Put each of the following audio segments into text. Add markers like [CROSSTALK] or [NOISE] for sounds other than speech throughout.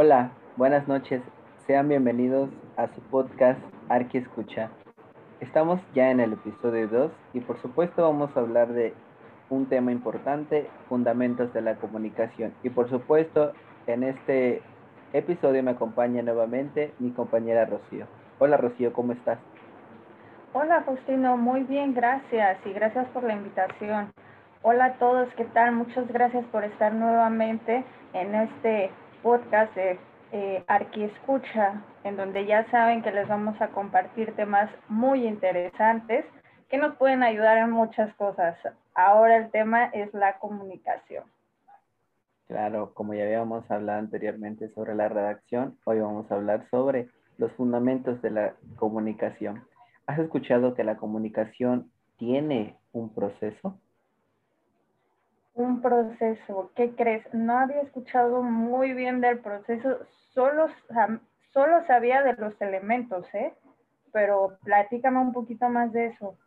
Hola, buenas noches. Sean bienvenidos a su podcast Arqui Escucha. Estamos ya en el episodio 2 y por supuesto vamos a hablar de un tema importante, fundamentos de la comunicación. Y por supuesto, en este episodio me acompaña nuevamente mi compañera Rocío. Hola Rocío, ¿cómo estás? Hola Faustino, muy bien, gracias y gracias por la invitación. Hola a todos, ¿qué tal? Muchas gracias por estar nuevamente en este podcast de eh, Arquiescucha, en donde ya saben que les vamos a compartir temas muy interesantes que nos pueden ayudar en muchas cosas. Ahora el tema es la comunicación. Claro, como ya habíamos hablado anteriormente sobre la redacción, hoy vamos a hablar sobre los fundamentos de la comunicación. ¿Has escuchado que la comunicación tiene un proceso? Un proceso, ¿qué crees? No había escuchado muy bien del proceso, solo, solo sabía de los elementos, ¿eh? Pero platícame un poquito más de eso.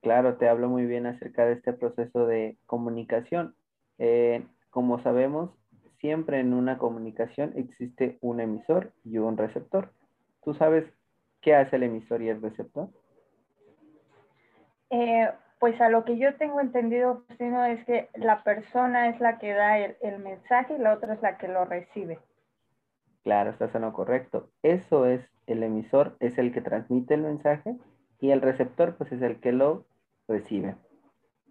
Claro, te hablo muy bien acerca de este proceso de comunicación. Eh, como sabemos, siempre en una comunicación existe un emisor y un receptor. ¿Tú sabes qué hace el emisor y el receptor? Eh, pues a lo que yo tengo entendido, Faustino, es que la persona es la que da el, el mensaje y la otra es la que lo recibe. Claro, estás en lo correcto. Eso es el emisor, es el que transmite el mensaje y el receptor pues es el que lo recibe.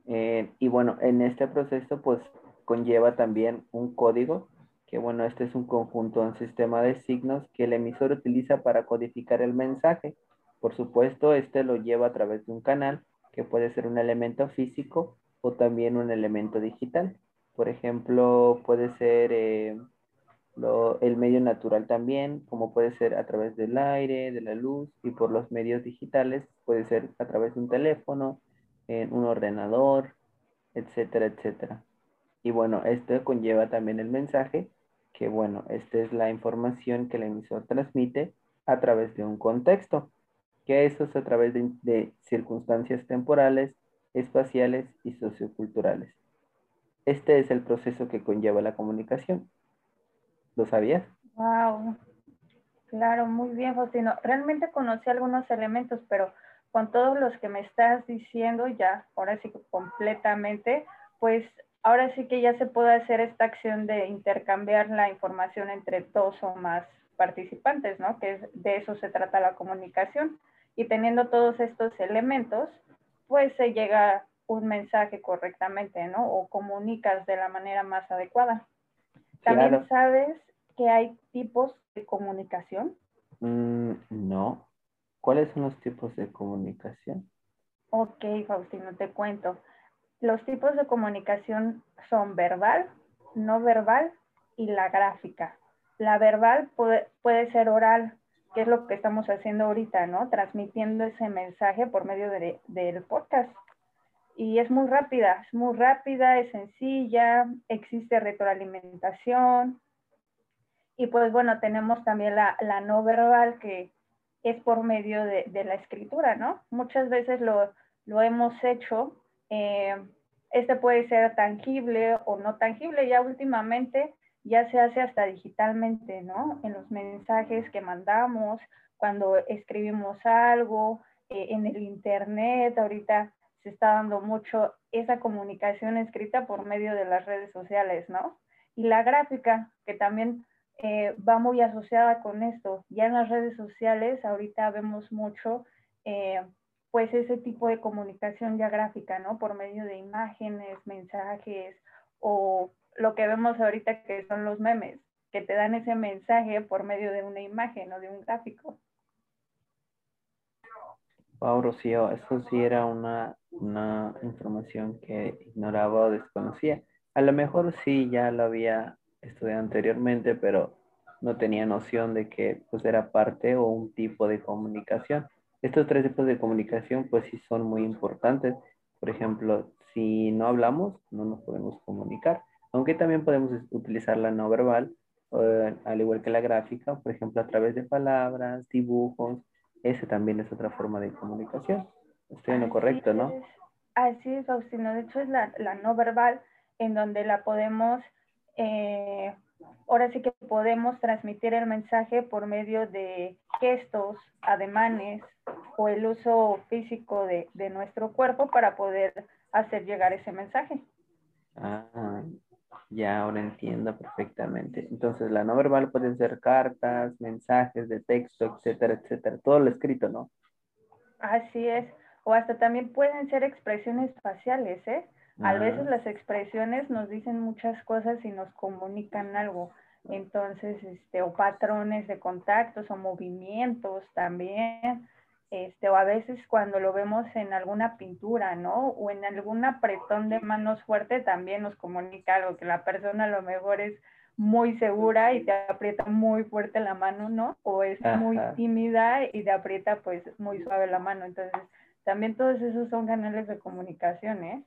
Eh, y bueno, en este proceso pues conlleva también un código, que bueno, este es un conjunto, un sistema de signos que el emisor utiliza para codificar el mensaje. Por supuesto, este lo lleva a través de un canal que puede ser un elemento físico o también un elemento digital. Por ejemplo, puede ser eh, el medio natural también, como puede ser a través del aire, de la luz y por los medios digitales, puede ser a través de un teléfono, en un ordenador, etcétera, etcétera. Y bueno, esto conlleva también el mensaje, que bueno, esta es la información que el emisor transmite a través de un contexto, que eso es a través de, circunstancias temporales, espaciales y socioculturales. Este es el proceso que conlleva la comunicación. ¿Lo sabías? Wow, claro, muy bien, Faustino. Realmente conocí algunos elementos, pero con todos los que me estás diciendo, ya, ahora sí completamente, pues ahora sí que ya se puede hacer esta acción de intercambiar la información entre dos o más participantes, ¿no? Que es, de eso se trata la comunicación. Y teniendo todos estos elementos, pues se llega un mensaje correctamente, ¿no? O comunicas de la manera más adecuada. También Claro. sabes que hay tipos de comunicación. Mm, no. ¿Cuáles son los tipos de comunicación? Ok, Faustino, te cuento. Los tipos de comunicación son verbal, no verbal y la gráfica. La verbal puede, puede ser oral, que es lo que estamos haciendo ahorita, ¿no? Transmitiendo ese mensaje por medio de- del podcast. Y es muy rápida, es muy rápida, es sencilla, existe retroalimentación. Y pues bueno, tenemos también la, la no verbal, que es por medio de, de la escritura, ¿no? Muchas veces lo, lo hemos hecho. eh, este puede ser tangible o no tangible. Ya últimamente ya se hace hasta digitalmente, ¿no? En los mensajes que mandamos, cuando escribimos algo, eh, en el internet, ahorita se está dando mucho esa comunicación escrita por medio de las redes sociales, ¿no? Y la gráfica, que también eh, va muy asociada con esto. Ya en las redes sociales ahorita vemos mucho eh, pues ese tipo de comunicación ya gráfica, ¿no? Por medio de imágenes, mensajes o lo que vemos ahorita que son los memes, que te dan ese mensaje por medio de una imagen o de un gráfico. Wow, Rocío, eso sí era una, una información que ignoraba o desconocía. A lo mejor sí ya lo había estudiado anteriormente, pero no tenía noción de que pues era parte o un tipo de comunicación. Estos tres tipos de comunicación pues sí son muy importantes. Por ejemplo, si no hablamos, no nos podemos comunicar. Aunque también podemos utilizar la no verbal eh, al igual que la gráfica, por ejemplo, a través de palabras, dibujos, ese también es otra forma de comunicación. Estoy en lo correcto, ¿no? Así es, Faustino. De hecho, es la, la no verbal en donde la podemos, eh, ahora sí que podemos transmitir el mensaje por medio de gestos, ademanes o el uso físico de, de nuestro cuerpo para poder hacer llegar ese mensaje. Ah, ya ahora entiendo perfectamente. Entonces, la no verbal pueden ser cartas, mensajes de texto, etcétera, etcétera. Todo lo escrito, ¿no? Así es. O hasta también pueden ser expresiones faciales, ¿eh? A veces las expresiones nos dicen muchas cosas y nos comunican algo. Entonces, este, o patrones de contactos o movimientos también. Este, o a veces cuando lo vemos en alguna pintura, ¿no? O en algún apretón de manos fuerte también nos comunica algo, que la persona a lo mejor es muy segura y te aprieta muy fuerte la mano, ¿no? O es muy tímida y te aprieta pues muy suave la mano. Entonces, también todos esos son canales de comunicación, ¿eh?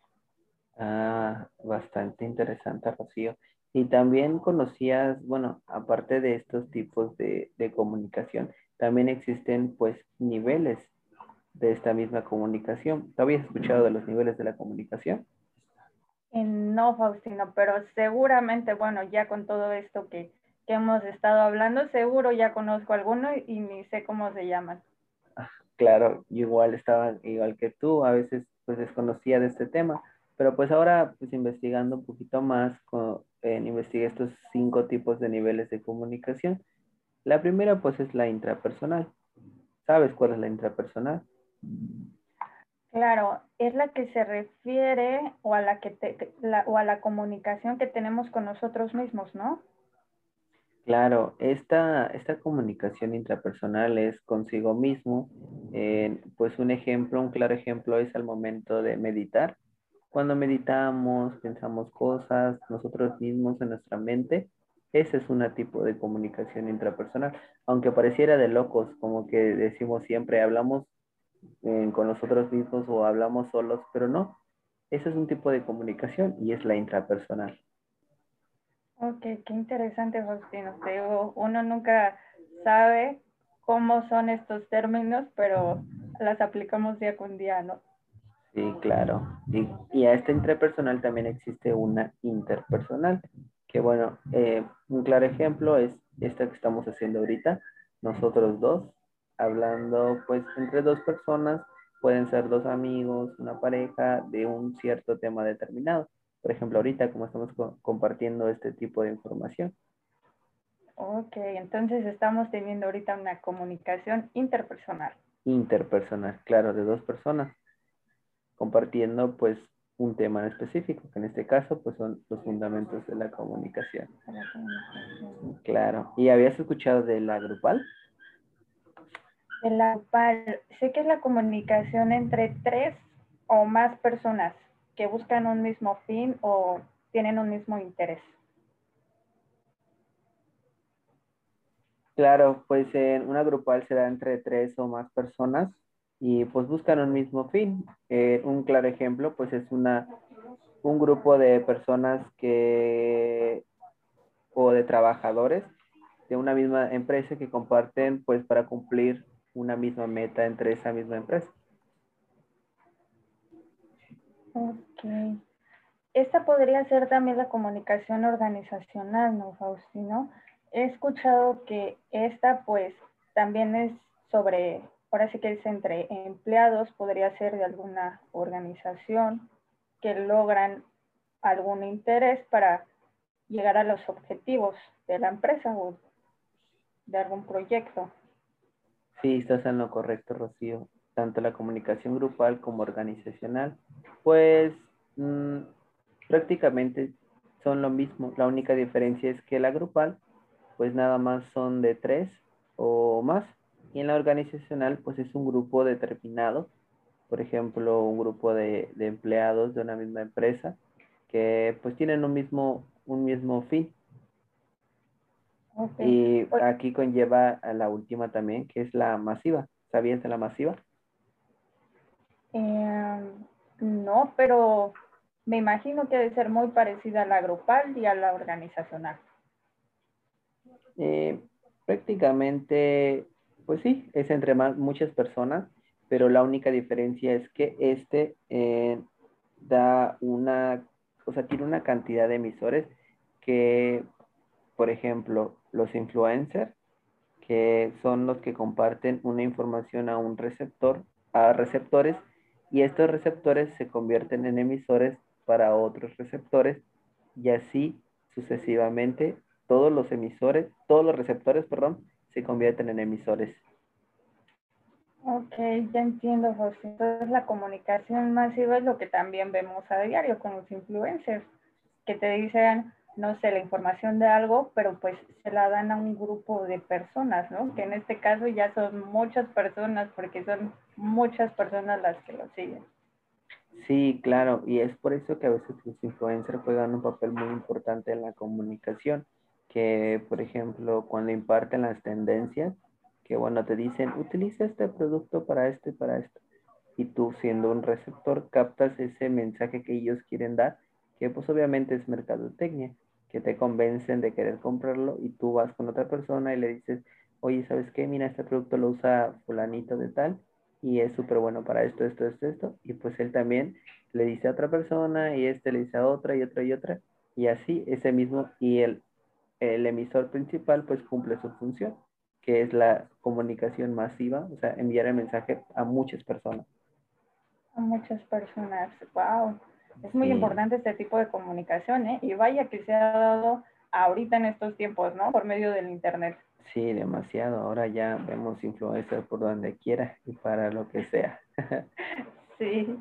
Ah, bastante interesante, Rocío. Y también conocías, bueno, aparte de estos tipos de, de comunicación, también existen pues niveles de esta misma comunicación. ¿Tú habías escuchado de los niveles de la comunicación? Eh, No, Faustino, pero seguramente, bueno, ya con todo esto que, que hemos estado hablando, seguro ya conozco alguno y, y ni sé cómo se llaman. Claro, yo igual estaba igual que tú, a veces pues desconocía de este tema, pero pues ahora pues investigando un poquito más, con, eh, investigué estos cinco tipos de niveles de comunicación. La primera pues es la intrapersonal. ¿Sabes cuál es la intrapersonal? Claro, es la que se refiere o a la que te- la- o a la comunicación que tenemos con nosotros mismos, ¿no? Claro, esta, esta comunicación intrapersonal es consigo mismo. Eh, pues un ejemplo, un claro ejemplo es al momento de meditar. Cuando meditamos, pensamos cosas nosotros mismos en nuestra mente. Ese es un tipo de comunicación intrapersonal. Aunque pareciera de locos, como que decimos siempre, hablamos eh, con nosotros mismos o hablamos solos, pero no. Ese es un tipo de comunicación y es la intrapersonal. Ok, qué interesante, Faustino. Te digo, uno nunca sabe cómo son estos términos, pero las aplicamos día con día, ¿no? Sí, claro. Y, y a esta intrapersonal también existe una interpersonal, que bueno, eh, un claro ejemplo es esta que estamos haciendo ahorita, nosotros dos, hablando pues entre dos personas, pueden ser dos amigos, una pareja, de un cierto tema determinado. Por ejemplo, ahorita como estamos co- compartiendo este tipo de información. Ok, entonces estamos teniendo ahorita una comunicación interpersonal. Interpersonal, claro, de dos personas, compartiendo pues un tema en específico, que en este caso pues son los fundamentos de la comunicación. La comunicación. Claro. ¿Y habías escuchado de la grupal? De la grupal, sé que es la comunicación entre tres o más personas que buscan un mismo fin o tienen un mismo interés. Claro, pues en una grupal será entre tres o más personas y pues buscan un mismo fin. Eh, un claro ejemplo pues es una, un grupo de personas que o de trabajadores de una misma empresa que comparten pues para cumplir una misma meta entre esa misma empresa. Ok. Esta podría ser también la comunicación organizacional, ¿no, Faustino? He escuchado que esta, pues, también es sobre, ahora sí que es entre empleados, podría ser de alguna organización que logran algún interés para llegar a los objetivos de la empresa o de algún proyecto. Sí, estás en lo correcto, Rocío. Tanto la comunicación grupal como organizacional, pues mm, prácticamente son lo mismo. La única diferencia es que la grupal, pues nada más son de tres o más. Y en la organizacional, pues es un grupo determinado. Por ejemplo, un grupo de, de empleados de una misma empresa que pues tienen un mismo, un mismo fin. Y aquí conlleva a la última también, que es la masiva. ¿Sabías de la masiva? Eh, no, pero me imagino que debe ser muy parecida a la grupal y a la organizacional. Eh, prácticamente, pues sí, es entre más, muchas personas, pero la única diferencia es que este eh, da una, o sea, tiene una cantidad de emisores que, por ejemplo, los influencers, que son los que comparten una información a un receptor, a receptores, y estos receptores se convierten en emisores para otros receptores, y así sucesivamente todos los emisores, todos los receptores, perdón, se convierten en emisores. Ok, ya entiendo, José. Entonces la comunicación masiva es lo que también vemos a diario con los influencers, que te dicen, no sé, la información de algo, pero pues se la dan a un grupo de personas, ¿no? Que en este caso ya son muchas personas, porque son muchas personas las que lo siguen. Sí, claro, y es por eso que a veces los influencers juegan un papel muy importante en la comunicación, que por ejemplo cuando imparten las tendencias, que bueno, te dicen, utiliza este producto para esto y para esto, y tú siendo un receptor captas ese mensaje que ellos quieren dar, que pues obviamente es mercadotecnia, que te convencen de querer comprarlo y tú vas con otra persona y le dices, oye, ¿sabes qué? Mira, este producto lo usa fulanito de tal y es súper bueno para esto, esto, esto, esto. Y pues él también le dice a otra persona y este le dice a otra y otra y otra. Y así ese mismo y el, el emisor principal pues cumple su función, que es la comunicación masiva, o sea, enviar el mensaje a muchas personas. A muchas personas, wow. Es muy Sí. importante este tipo de comunicación, ¿eh? Y vaya que se ha dado ahorita en estos tiempos, ¿no? Por medio del Internet. Sí, demasiado. Ahora ya vemos influencers por donde quiera y para lo que sea. [LAUGHS] Sí.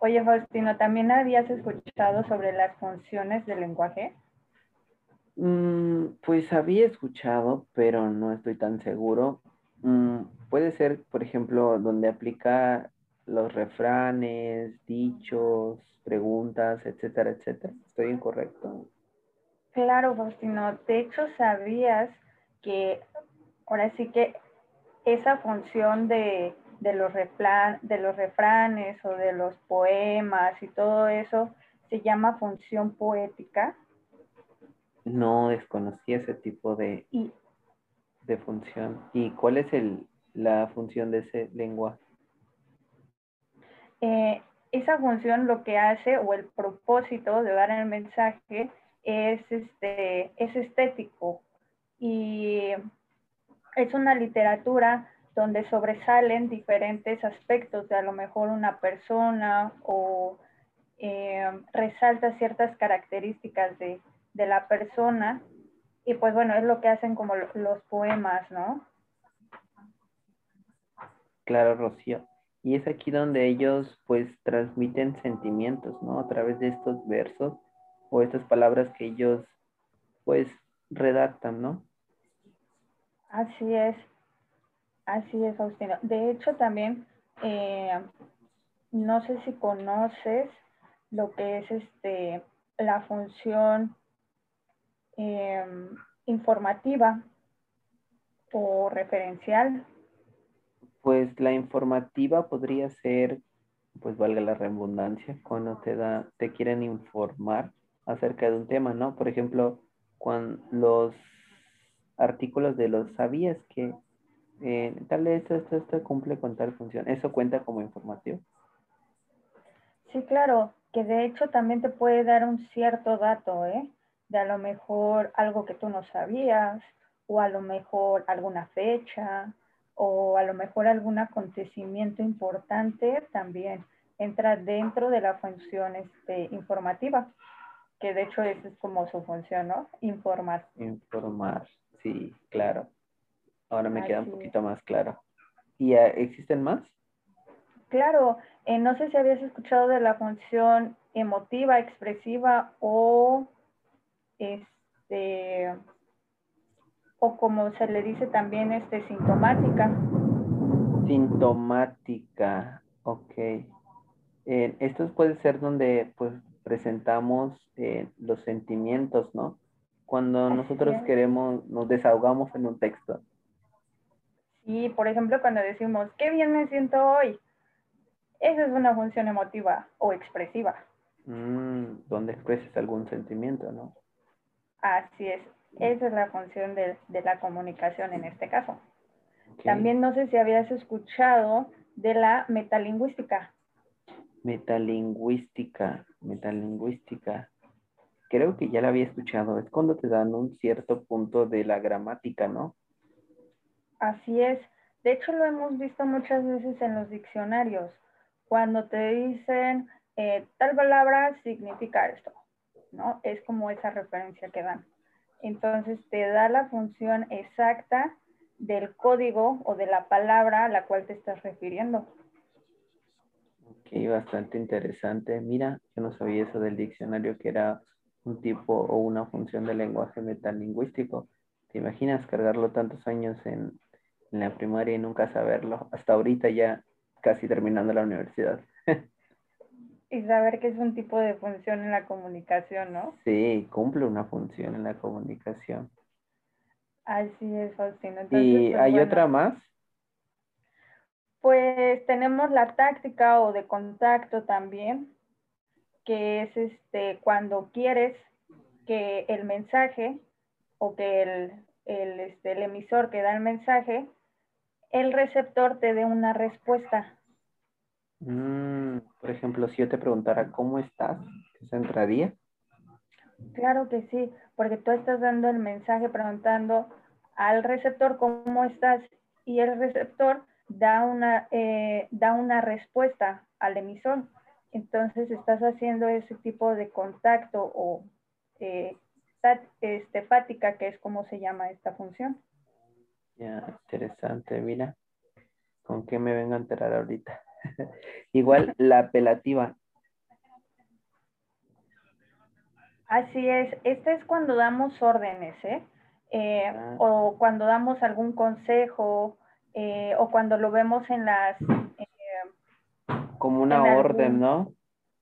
Oye, Faustino, ¿también habías escuchado sobre las funciones del lenguaje? Mm, pues había escuchado, pero no estoy tan seguro. Mm, puede ser, por ejemplo, donde aplica los refranes, dichos, preguntas, etcétera, etcétera. ¿Estoy incorrecto? Claro, Faustino. De hecho, ¿sabías que ahora sí que esa función de, de los, de los refranes o de los poemas y todo eso se llama función poética? No desconocía ese tipo de, Y de función. ¿Y cuál es el, la función de ese lenguaje? Eh, esa función lo que hace o el propósito de dar el mensaje es, este, es estético y es una literatura donde sobresalen diferentes aspectos de a lo mejor una persona o eh, resalta ciertas características de, de la persona y pues bueno, es lo que hacen como lo- los poemas, ¿no? Claro, Rocío. Y es aquí donde ellos pues transmiten sentimientos, ¿no? A través de estos versos o estas palabras que ellos pues redactan, ¿no? Así es, así es, Faustino. De hecho, también, eh, no sé si conoces lo que es este la función eh, informativa o referencial. Pues la informativa podría ser, pues valga la redundancia, cuando te da, te quieren informar acerca de un tema, ¿no? Por ejemplo, cuando los artículos de los sabías que eh, tal esto, esto, esto cumple con tal función. Eso cuenta como informativo. Sí, claro, que de hecho también te puede dar un cierto dato, ¿eh? De a lo mejor algo que tú no sabías, o a lo mejor alguna fecha, o a lo mejor algún acontecimiento importante también entra dentro de la función este, informativa, que de hecho esa es como su función, ¿no? Informar. Informar, sí, claro. Ahora me queda un Así poquito más claro. ¿Y eh, existen más? Claro, eh, no sé si habías escuchado de la función emotiva, expresiva o este o como se le dice también este sintomática. Sintomática, ok. Eh, estos puede ser donde pues presentamos eh, los sentimientos, ¿no? Cuando Así nosotros es. queremos, nos desahogamos en un texto. Y por ejemplo, cuando decimos, qué bien me siento hoy, esa es una función emotiva o expresiva. Mm, donde expreses algún sentimiento, ¿no? Así es. Esa es la función de, de la comunicación en este caso. También no sé si habías escuchado de la metalingüística. Metalingüística, metalingüística. Creo que ya la había escuchado. Es cuando te dan un cierto punto de la gramática, ¿no? Así es. De hecho, lo hemos visto muchas veces en los diccionarios. Cuando te dicen eh, tal palabra significa esto, Es como esa referencia que dan. Entonces, te da la función exacta del código o de la palabra a la cual te estás refiriendo. Ok, bastante interesante. Mira, yo no sabía eso del diccionario, que era un tipo o una función del lenguaje metalingüístico. ¿Te imaginas cargarlo tantos años en, en la primaria y nunca saberlo? Hasta ahorita ya casi terminando la universidad. [LAUGHS] Y saber que es un tipo de función en la comunicación, ¿no? Sí, cumple una función en la comunicación. Así es, Faustino. Entonces, ¿Y pues, hay bueno, otra más? Pues tenemos la táctica o de contacto también, que es este cuando quieres que el mensaje o que el, el, este, el emisor que da el mensaje, el receptor te dé una respuesta. Mm, por ejemplo, si yo te preguntara cómo estás, ¿eso entraría? Claro que sí, porque tú estás dando el mensaje preguntando al receptor cómo estás y el receptor da una, eh, da una respuesta al emisor. Entonces estás haciendo ese tipo de contacto o eh, este, fática, que es como se llama esta función. Ya, interesante, mira. ¿Con qué me vengo a enterar ahorita? [LAUGHS] Igual la apelativa. Así es, esta es cuando damos órdenes, ¿eh? Eh, Ah. o cuando damos algún consejo, eh, o cuando lo vemos en las, Como una algún- orden, ¿no?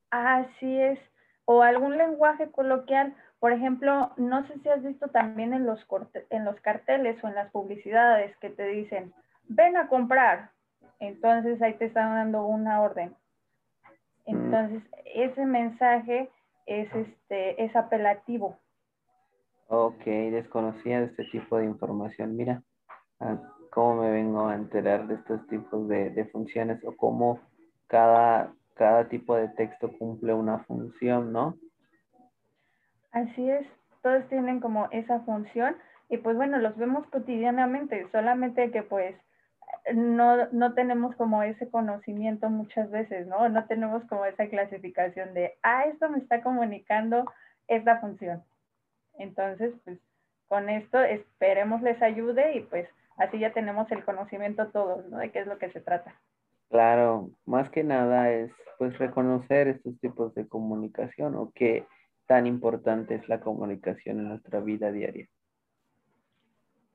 Así es. O algún lenguaje coloquial. Por ejemplo, no sé si has visto también en los, corte- en los carteles o en las publicidades que te dicen, ven a comprar. Entonces ahí te están dando una orden. Entonces, ese mensaje es, este, es apelativo. Ok, desconocía este tipo de información. Mira, ah, cómo me vengo a enterar de estos tipos de, de funciones o cómo cada, cada tipo de texto cumple una función, ¿no? Así es, todos tienen como esa función y pues bueno, los vemos cotidianamente, solamente que pues no, no tenemos como ese conocimiento muchas veces, ¿no? No tenemos como esa clasificación de, ah, esto me está comunicando esta función. Entonces, pues con esto esperemos les ayude y pues así ya tenemos el conocimiento todos, ¿no? De qué es lo que se trata. Claro, más que nada es pues reconocer estos tipos de comunicación o qué tan importante es la comunicación en nuestra vida diaria.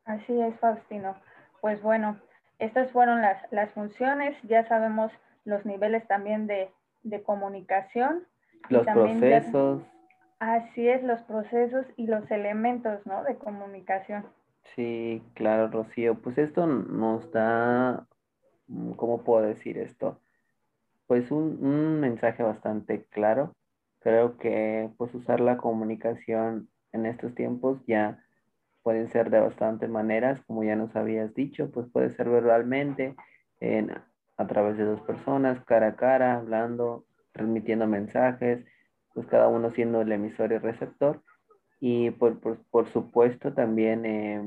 Así es, Faustino. Pues bueno, estas fueron las, las funciones, ya sabemos los niveles también de, de comunicación. Los ya- procesos, así es, los procesos y los elementos, ¿no? De comunicación. sí, claro, Rocío, pues esto nos da, mm, ¿cómo puedo decir esto? Pues un, un mensaje bastante claro. Creo que pues usar la comunicación en estos tiempos ya pueden ser de bastantes maneras, como ya nos habías dicho, pues puede ser verbalmente, en, a través de dos personas, cara a cara, hablando, transmitiendo mensajes, pues cada uno siendo el emisor y receptor. Y por, por, por supuesto también eh,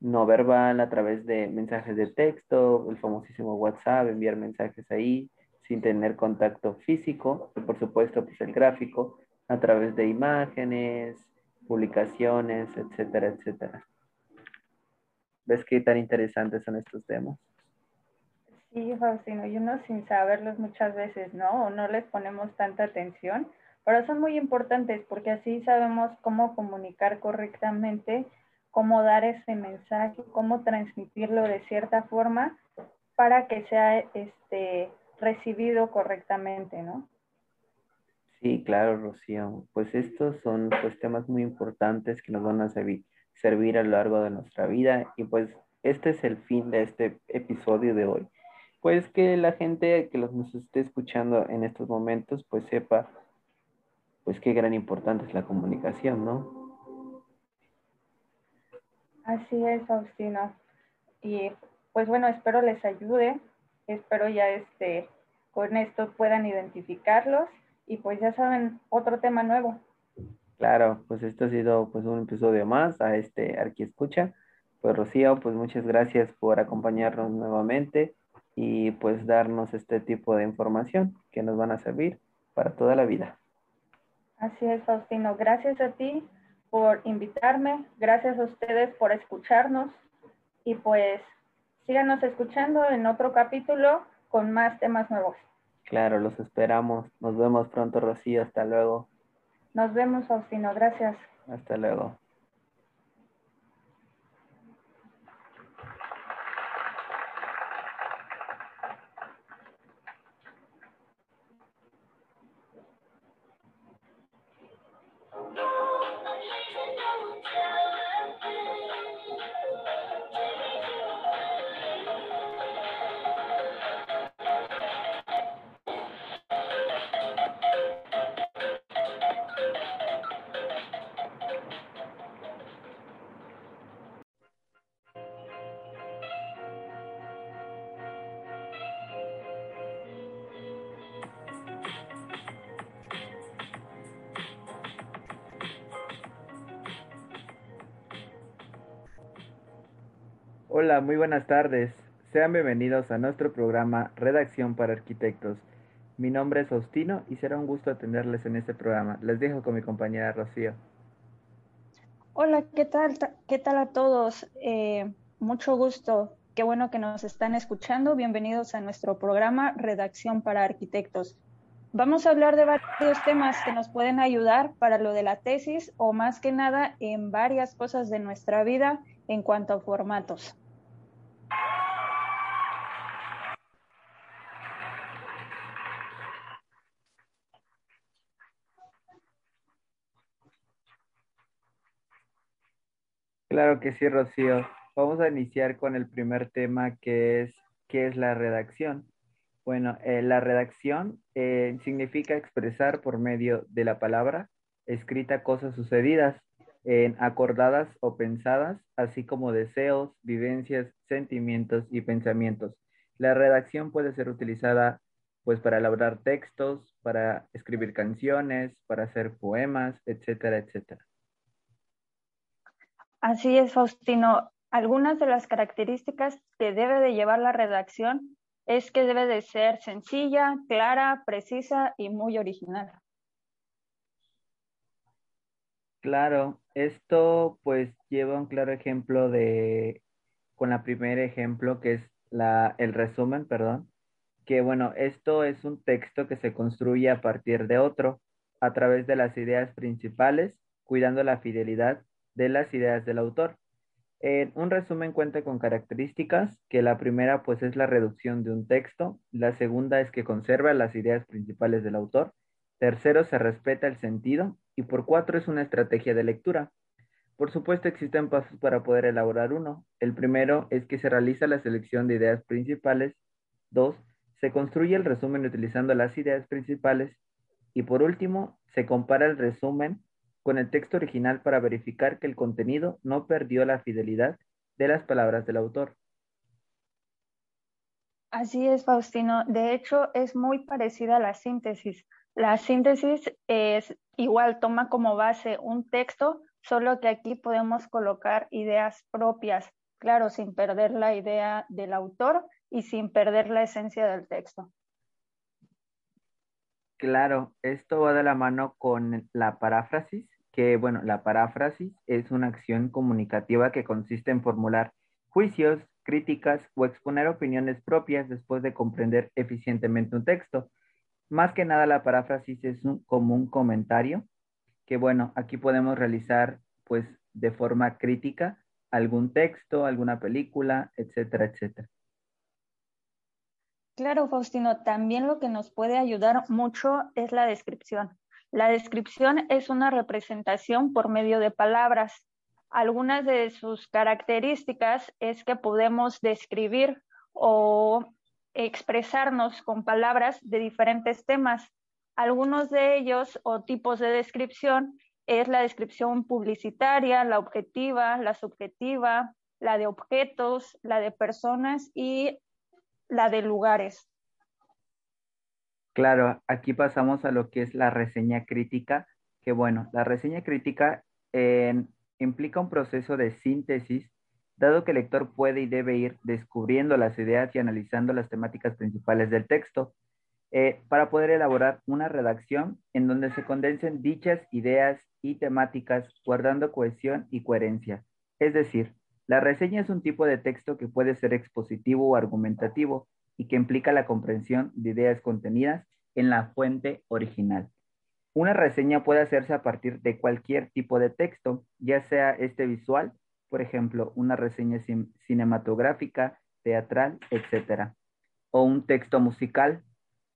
no verbal a través de mensajes de texto, el famosísimo WhatsApp, enviar mensajes ahí sin tener contacto físico, y por supuesto pues el gráfico, a través de imágenes, publicaciones, etcétera, etcétera. ¿Ves qué tan interesantes son estos temas? Sí, Faustino, y uno sin saberlos muchas veces, ¿no? O no les ponemos tanta atención, pero son muy importantes porque así sabemos cómo comunicar correctamente, cómo dar ese mensaje, cómo transmitirlo de cierta forma para que sea este, recibido correctamente, ¿no? Sí, claro, Rocío. Pues estos son pues temas muy importantes que nos van a servir, a lo largo de nuestra vida y pues este es el fin de este episodio de hoy. Pues que la gente que los nos esté escuchando en estos momentos pues sepa pues qué gran importante es la comunicación, ¿no? Así es, Faustino. Y pues bueno, espero les ayude. Espero ya este, con esto puedan identificarlos y pues ya saben, otro tema nuevo. Claro, pues esto ha sido pues un episodio más a este Escucha. Pues Rocío, pues muchas gracias por acompañarnos nuevamente y pues darnos este tipo de información que nos van a servir para toda la vida. Así es, Faustino. Gracias a ti por invitarme. Gracias a ustedes por escucharnos. Y pues síganos escuchando en otro capítulo con más temas nuevos. Claro, los esperamos. Nos vemos pronto, Rocío. Hasta luego. Nos vemos, Faustino. Gracias. Hasta luego. Hola, muy buenas tardes. Sean bienvenidos a nuestro programa Redacción para Arquitectos. Mi nombre es Faustino y será un gusto atenderles en este programa. Les dejo con mi compañera Rocío. Hola, ¿qué tal? ¿Qué tal a todos? Eh, mucho gusto. Qué bueno que nos están escuchando. Bienvenidos a nuestro programa Redacción para Arquitectos. Vamos a hablar de varios temas que nos pueden ayudar para lo de la tesis o más que nada en varias cosas de nuestra vida en cuanto a formatos. Claro que sí, Rocío. Vamos a iniciar con el primer tema que es ¿qué es la redacción? Bueno, eh, la redacción eh, significa expresar por medio de la palabra escrita cosas sucedidas, en acordadas o pensadas, así como deseos, vivencias, sentimientos y pensamientos. La redacción puede ser utilizada pues para elaborar textos, para escribir canciones, para hacer poemas, etcétera, etcétera. Así es, Faustino. Algunas de las características que debe de llevar la redacción es que debe de ser sencilla, clara, precisa y muy original. Claro, esto pues lleva un claro ejemplo de, con la primer ejemplo que es la, el resumen, perdón, que bueno, esto es un texto que se construye a partir de otro, a través de las ideas principales, cuidando la fidelidad de las ideas del autor. un resumen cuenta con características, que la primera pues es la reducción de un texto, la segunda es que conserva las ideas principales del autor, tercero se respeta el sentido y por cuatro es una estrategia de lectura. Por supuesto existen pasos para poder elaborar uno. El primero es que se realiza la selección de ideas principales, dos, se construye el resumen utilizando las ideas principales y por último se compara el resumen con el texto original para verificar que el contenido no perdió la fidelidad de las palabras del autor. Así es, Faustino. De hecho, es muy parecida a la síntesis. La síntesis es igual, toma como base un texto, solo que aquí podemos colocar ideas propias, claro, sin perder la idea del autor y sin perder la esencia del texto. Claro, esto va de la mano con la paráfrasis, que, bueno, la paráfrasis es una acción comunicativa que consiste en formular juicios, críticas o exponer opiniones propias después de comprender eficientemente un texto. Más que nada la paráfrasis es como un comentario que, bueno, aquí podemos realizar pues de forma crítica algún texto, alguna película, etcétera, etcétera. Claro, Faustino, también lo que nos puede ayudar mucho es la descripción. La descripción es una representación por medio de palabras. Algunas de sus características es que podemos describir o expresarnos con palabras de diferentes temas. Algunos de ellos o tipos de descripción es la descripción publicitaria, la objetiva, la subjetiva, la de objetos, la de personas y la de lugares. Claro, aquí pasamos a lo que es la reseña crítica, que bueno, la reseña crítica eh, implica un proceso de síntesis, dado que el lector puede y debe ir descubriendo las ideas y analizando las temáticas principales del texto, eh, para poder elaborar una redacción en donde se condensen dichas ideas y temáticas, guardando cohesión y coherencia. Es decir, la reseña es un tipo de texto que puede ser expositivo o argumentativo y que implica la comprensión de ideas contenidas en la fuente original. Una reseña puede hacerse a partir de cualquier tipo de texto, ya sea este visual, por ejemplo, una reseña cinematográfica, teatral, etc. O un texto musical,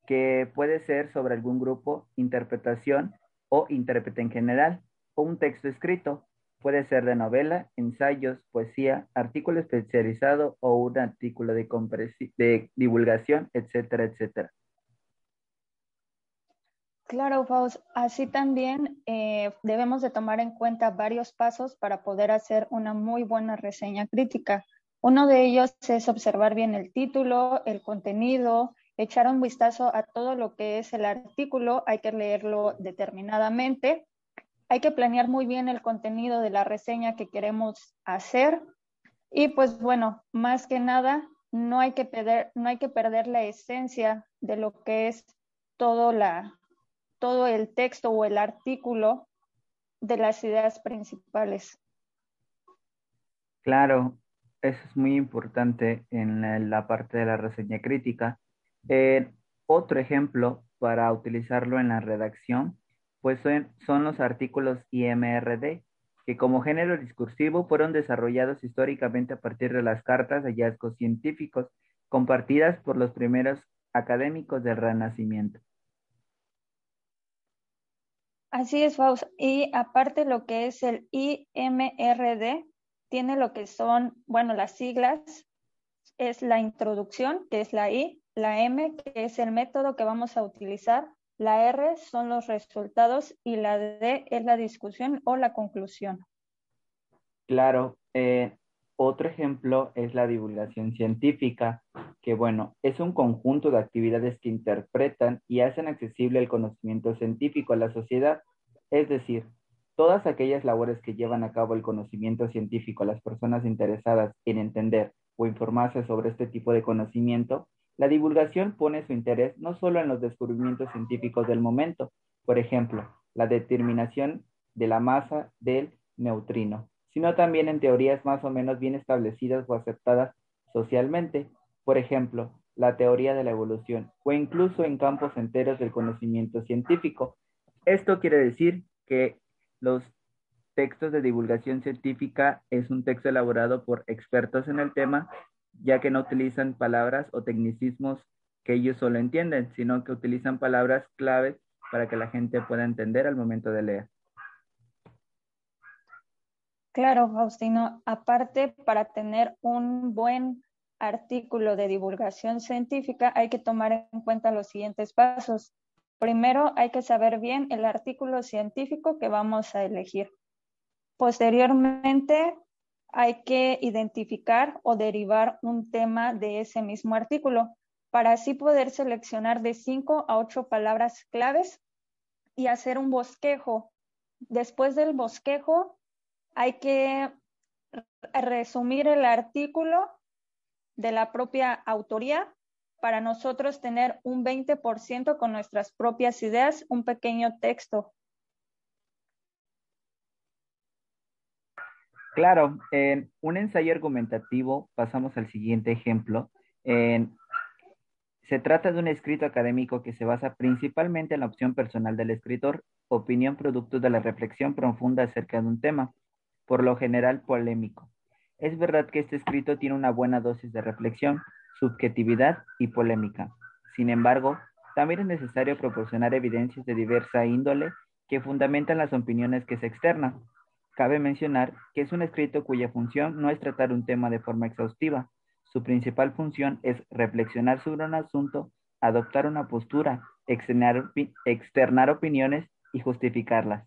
que puede ser sobre algún grupo, interpretación o intérprete en general, o un texto escrito, puede ser de novela, ensayos, poesía, artículo especializado o un artículo de, de divulgación, etcétera, etcétera. Claro, Faust. Así también eh, debemos de tomar en cuenta varios pasos para poder hacer una muy buena reseña crítica. Uno de ellos es observar bien el título, el contenido, echar un vistazo a todo lo que es el artículo, hay que leerlo determinadamente, hay que planear muy bien el contenido de la reseña que queremos hacer y pues bueno, más que nada, no hay que perder, no hay que perder la esencia de lo que es todo, la, todo el texto o el artículo de las ideas principales. Claro, eso es muy importante en la parte de la reseña crítica eh, otro ejemplo para utilizarlo en la redacción, pues son, los artículos IMRD, que como género discursivo fueron desarrollados históricamente a partir de las cartas de hallazgos científicos compartidas por los primeros académicos del Renacimiento. Así es, Faust. Y aparte lo que es el IMRD, tiene lo que son, bueno, las siglas, es la introducción, que es la I, la M, que es el método que vamos a utilizar, la R son los resultados y la D es la discusión o la conclusión. Claro, eh, otro ejemplo es la divulgación científica, que bueno, es un conjunto de actividades que interpretan y hacen accesible el conocimiento científico a la sociedad, es decir, todas aquellas labores que llevan a cabo el conocimiento científico a las personas interesadas en entender o informarse sobre este tipo de conocimiento la divulgación pone su interés no solo en los descubrimientos científicos del momento, por ejemplo, la determinación de la masa del neutrino, sino también en teorías más o menos bien establecidas o aceptadas socialmente, por ejemplo, la teoría de la evolución, o incluso en campos enteros del conocimiento científico. Esto quiere decir que los textos de divulgación científica es un texto elaborado por expertos en el tema ya que no utilizan palabras o tecnicismos que ellos solo entienden, sino que utilizan palabras claves para que la gente pueda entender al momento de leer. Claro, Faustino. Aparte, para tener un buen artículo de divulgación científica hay que tomar en cuenta los siguientes pasos. Primero, hay que saber bien el artículo científico que vamos a elegir. Posteriormente, hay que identificar o derivar un tema de ese mismo artículo para así poder seleccionar de cinco a ocho palabras claves y hacer un bosquejo. Después del bosquejo hay que resumir el artículo de la propia autoría para nosotros tener un 20% con nuestras propias ideas, un pequeño texto Claro, en un ensayo argumentativo pasamos al siguiente ejemplo. se trata de un escrito académico que se basa principalmente en la opción personal del escritor, opinión producto de la reflexión profunda acerca de un tema, por lo general polémico. Es verdad que este escrito tiene una buena dosis de reflexión, subjetividad y polémica. Sin embargo, también es necesario proporcionar evidencias de diversa índole que fundamentan las opiniones que se externan, Cabe mencionar que es un escrito cuya función no es tratar un tema de forma exhaustiva. Su principal función es reflexionar sobre un asunto, adoptar una postura, externar, opiniones y justificarlas.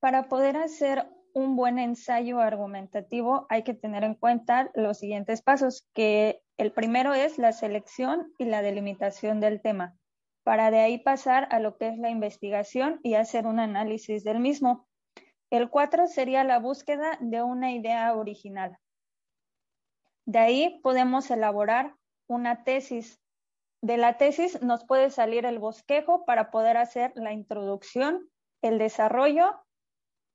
Para poder hacer un buen ensayo argumentativo hay que tener en cuenta los siguientes pasos, que el primero es la selección y la delimitación del tema para de ahí pasar a lo que es la investigación y hacer un análisis del mismo. El cuatro sería la búsqueda de una idea original. De ahí podemos elaborar una tesis. De la tesis nos puede salir el bosquejo para poder hacer la introducción, el desarrollo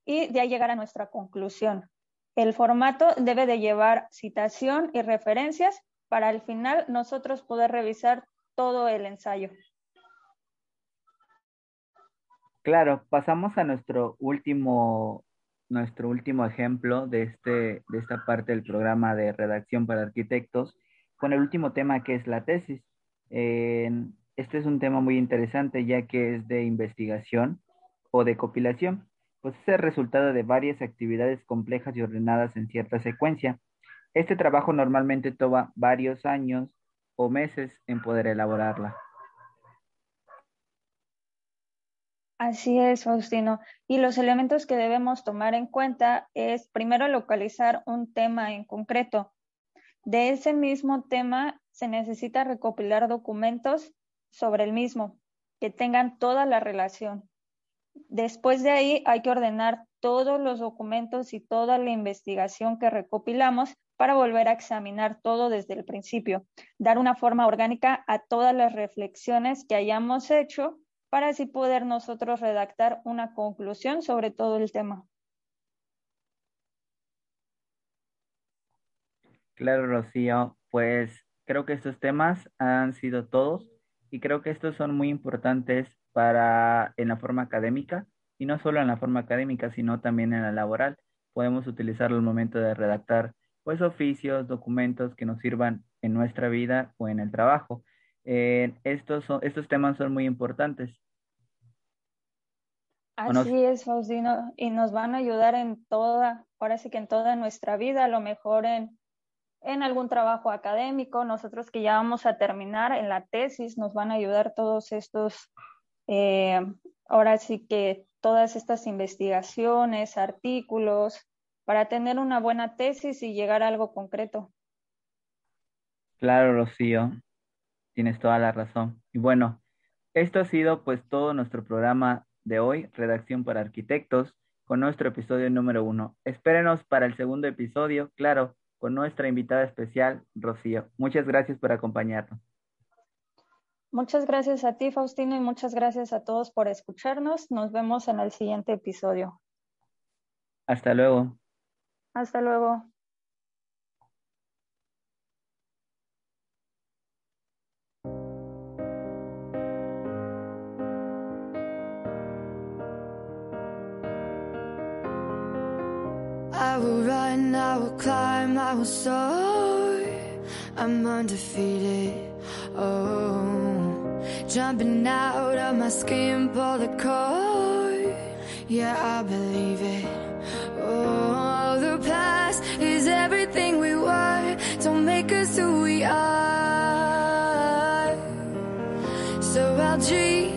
y de ahí llegar a nuestra conclusión. El formato debe de llevar citación y referencias para al final nosotros poder revisar todo el ensayo. Claro, pasamos a nuestro último, nuestro último ejemplo de, este, de esta parte del programa de redacción para arquitectos, con el último tema que es la tesis. este es un tema muy interesante ya que es de investigación o de compilación, pues es el resultado de varias actividades complejas y ordenadas en cierta secuencia. Este trabajo normalmente toma varios años o meses en poder elaborarla. Así es, Faustino. Y los elementos que debemos tomar en cuenta es primero localizar un tema en concreto. De ese mismo tema se necesita recopilar documentos sobre el mismo que tengan toda la relación. Después de ahí hay que ordenar todos los documentos y toda la investigación que recopilamos para volver a examinar todo desde el principio, dar una forma orgánica a todas las reflexiones que hayamos hecho para así poder nosotros redactar una conclusión sobre todo el tema. Claro, Rocío, pues creo que estos temas han sido todos y creo que estos son muy importantes para en la forma académica y no solo en la forma académica, sino también en la laboral. Podemos utilizarlo al momento de redactar pues oficios, documentos que nos sirvan en nuestra vida o en el trabajo. Eh, estos, son, estos temas son muy importantes. Así es, Faustino, y nos van a ayudar en toda, ahora sí que en toda nuestra vida, a lo mejor en, en algún trabajo académico, nosotros que ya vamos a terminar en la tesis, nos van a ayudar todos estos, eh, ahora sí que todas estas investigaciones, artículos, para tener una buena tesis y llegar a algo concreto. Claro, Rocío, tienes toda la razón. Y bueno, esto ha sido pues todo nuestro programa de hoy, Redacción para Arquitectos, con nuestro episodio número uno. Espérenos para el segundo episodio, claro, con nuestra invitada especial, Rocío. Muchas gracias por acompañarnos. Muchas gracias a ti, Faustino, y muchas gracias a todos por escucharnos. Nos vemos en el siguiente episodio. Hasta luego. Hasta luego. I will run, I will climb, I will soar. I'm undefeated. Oh, jumping out of my skin, pull the cord. Yeah, I believe it. Oh, the past is everything we were. Don't make us who we are. So I'll dream.